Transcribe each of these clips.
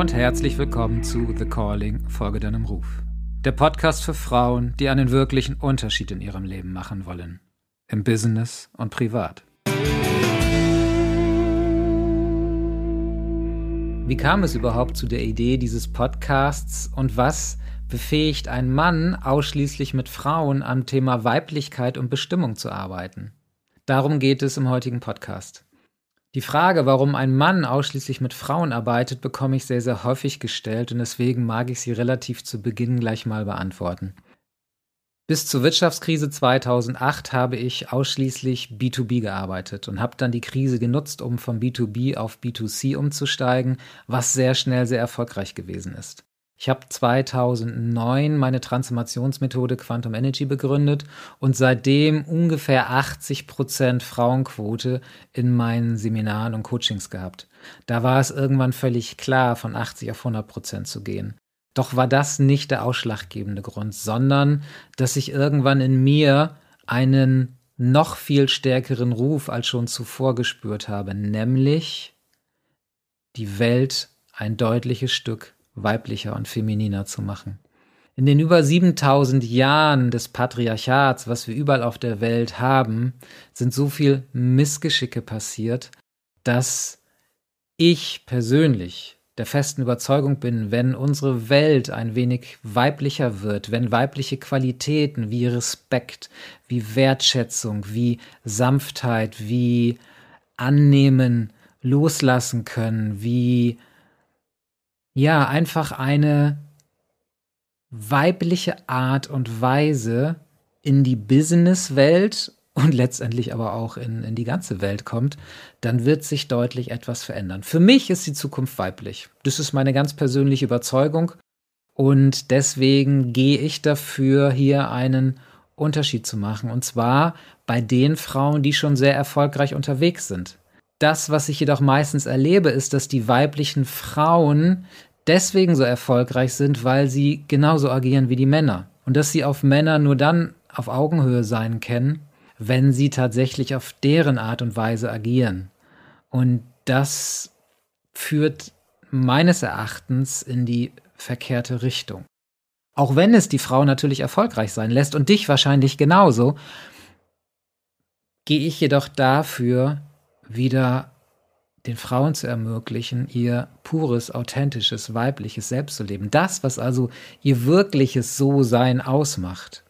und herzlich willkommen zu The Calling, Folge deinem Ruf. Der Podcast für Frauen, die einen wirklichen Unterschied in ihrem Leben machen wollen. Im Business und privat. Wie kam es überhaupt zu der Idee dieses Podcasts und was befähigt einen Mann, ausschließlich mit Frauen am Thema Weiblichkeit und Bestimmung zu arbeiten? Darum geht es im heutigen Podcast. Die Frage, warum ein Mann ausschließlich mit Frauen arbeitet, bekomme ich sehr, sehr häufig gestellt und deswegen mag ich sie relativ zu Beginn gleich mal beantworten. Bis zur Wirtschaftskrise 2008 habe ich ausschließlich B2B gearbeitet und habe dann die Krise genutzt, um von B2B auf B2C umzusteigen, was sehr schnell sehr erfolgreich gewesen ist. Ich habe 2009 meine Transformationsmethode Quantum Energy begründet und seitdem ungefähr 80 Prozent Frauenquote in meinen Seminaren und Coachings gehabt. Da war es irgendwann völlig klar, von 80 auf 100 Prozent zu gehen. Doch war das nicht der ausschlaggebende Grund, sondern dass ich irgendwann in mir einen noch viel stärkeren Ruf als schon zuvor gespürt habe, nämlich die Welt ein deutliches Stück weiblicher und femininer zu machen. In den über 7000 Jahren des Patriarchats, was wir überall auf der Welt haben, sind so viel Missgeschicke passiert, dass ich persönlich der festen Überzeugung bin, wenn unsere Welt ein wenig weiblicher wird, wenn weibliche Qualitäten wie Respekt, wie Wertschätzung, wie Sanftheit, wie Annehmen, loslassen können, wie ja, einfach eine weibliche Art und Weise in die Businesswelt und letztendlich aber auch in, in die ganze Welt kommt, dann wird sich deutlich etwas verändern. Für mich ist die Zukunft weiblich. Das ist meine ganz persönliche Überzeugung. Und deswegen gehe ich dafür, hier einen Unterschied zu machen. Und zwar bei den Frauen, die schon sehr erfolgreich unterwegs sind. Das, was ich jedoch meistens erlebe, ist, dass die weiblichen Frauen deswegen so erfolgreich sind, weil sie genauso agieren wie die Männer. Und dass sie auf Männer nur dann auf Augenhöhe sein können, wenn sie tatsächlich auf deren Art und Weise agieren. Und das führt meines Erachtens in die verkehrte Richtung. Auch wenn es die Frau natürlich erfolgreich sein lässt und dich wahrscheinlich genauso, gehe ich jedoch dafür wieder den Frauen zu ermöglichen, ihr pures, authentisches, weibliches Selbst zu leben. Das, was also ihr wirkliches So-Sein ausmacht.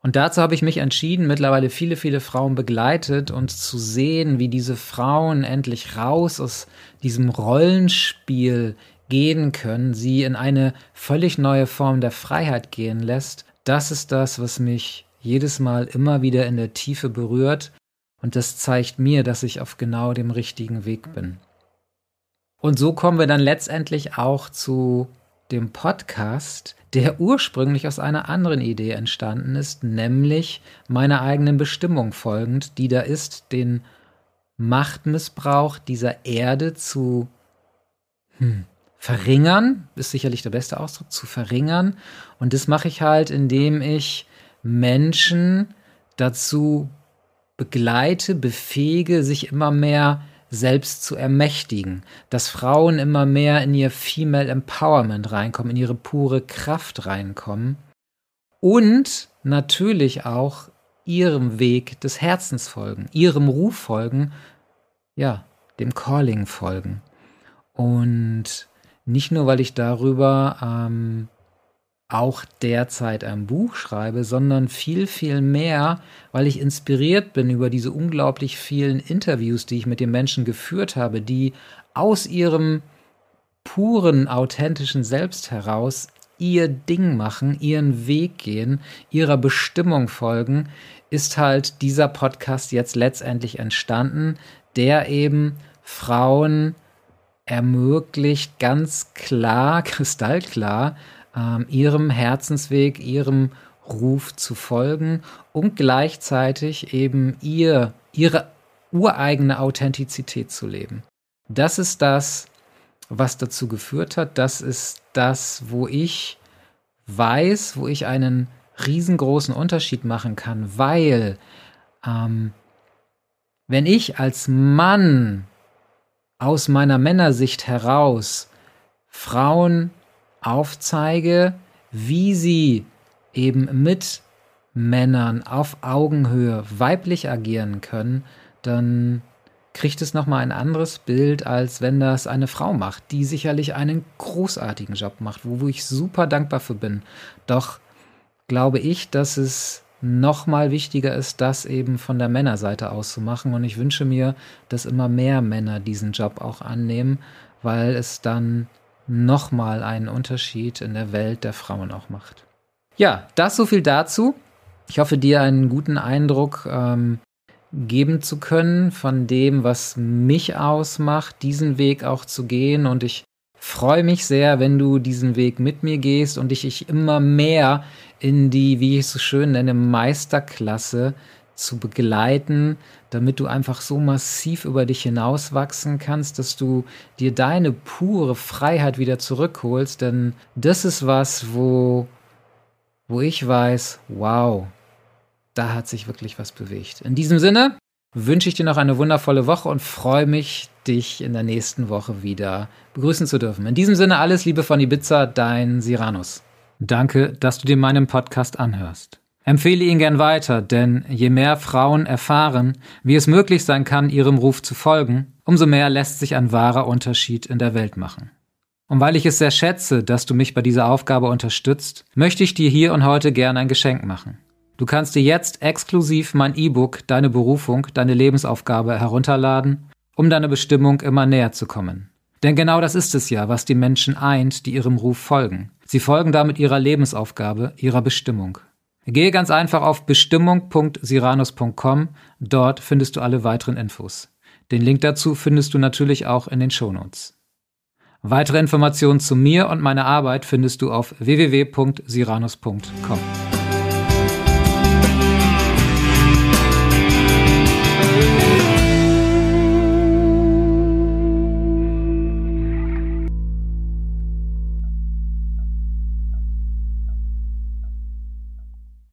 Und dazu habe ich mich entschieden, mittlerweile viele, viele Frauen begleitet und zu sehen, wie diese Frauen endlich raus aus diesem Rollenspiel gehen können, sie in eine völlig neue Form der Freiheit gehen lässt. Das ist das, was mich jedes Mal immer wieder in der Tiefe berührt und das zeigt mir, dass ich auf genau dem richtigen Weg bin. Und so kommen wir dann letztendlich auch zu dem Podcast, der ursprünglich aus einer anderen Idee entstanden ist, nämlich meiner eigenen Bestimmung folgend, die da ist, den Machtmissbrauch dieser Erde zu hm, verringern, ist sicherlich der beste Ausdruck, zu verringern. Und das mache ich halt, indem ich Menschen dazu begleite, befähige, sich immer mehr selbst zu ermächtigen, dass Frauen immer mehr in ihr Female Empowerment reinkommen, in ihre pure Kraft reinkommen und natürlich auch ihrem Weg des Herzens folgen, ihrem Ruf folgen, ja, dem Calling folgen. Und nicht nur, weil ich darüber ähm, auch derzeit ein Buch schreibe, sondern viel, viel mehr, weil ich inspiriert bin über diese unglaublich vielen Interviews, die ich mit den Menschen geführt habe, die aus ihrem puren, authentischen Selbst heraus ihr Ding machen, ihren Weg gehen, ihrer Bestimmung folgen, ist halt dieser Podcast jetzt letztendlich entstanden, der eben Frauen ermöglicht, ganz klar, kristallklar, ähm, ihrem Herzensweg, ihrem Ruf zu folgen und gleichzeitig eben ihr, ihre ureigene Authentizität zu leben. Das ist das, was dazu geführt hat. Das ist das, wo ich weiß, wo ich einen riesengroßen Unterschied machen kann, weil ähm, wenn ich als Mann aus meiner Männersicht heraus Frauen aufzeige, wie sie eben mit Männern auf Augenhöhe weiblich agieren können, dann kriegt es nochmal ein anderes Bild, als wenn das eine Frau macht, die sicherlich einen großartigen Job macht, wo, ich super dankbar für bin. Doch glaube ich, dass es nochmal wichtiger ist, das eben von der Männerseite aus zu machen. Und ich wünsche mir, dass immer mehr Männer diesen Job auch annehmen, weil es dann nochmal einen Unterschied in der Welt der Frauen auch macht. Ja, das so viel dazu. Ich hoffe, dir einen guten Eindruck ähm, geben zu können von dem, was mich ausmacht, diesen Weg auch zu gehen. Und ich freue mich sehr, wenn du diesen Weg mit mir gehst und ich, ich immer mehr in die, wie ich es so schön nenne, Meisterklasse zu begleiten, damit du einfach so massiv über dich hinauswachsen kannst, dass du dir deine pure Freiheit wieder zurückholst. Denn das ist was, wo, wo ich weiß, wow, da hat sich wirklich was bewegt. In diesem Sinne wünsche ich dir noch eine wundervolle Woche und freue mich, dich in der nächsten Woche wieder begrüßen zu dürfen. In diesem Sinne alles Liebe von Ibiza, dein Siranus. Danke, dass du dir meinen Podcast anhörst. Empfehle ihn gern weiter, denn je mehr Frauen erfahren, wie es möglich sein kann, ihrem Ruf zu folgen, umso mehr lässt sich ein wahrer Unterschied in der Welt machen. Und weil ich es sehr schätze, dass du mich bei dieser Aufgabe unterstützt, möchte ich dir hier und heute gern ein Geschenk machen. Du kannst dir jetzt exklusiv mein E-Book Deine Berufung, deine Lebensaufgabe herunterladen, um deiner Bestimmung immer näher zu kommen. Denn genau das ist es ja, was die Menschen eint, die ihrem Ruf folgen. Sie folgen damit ihrer Lebensaufgabe, ihrer Bestimmung. Gehe ganz einfach auf bestimmung.siranus.com, dort findest du alle weiteren Infos. Den Link dazu findest du natürlich auch in den Shownotes. Weitere Informationen zu mir und meiner Arbeit findest du auf www.siranus.com.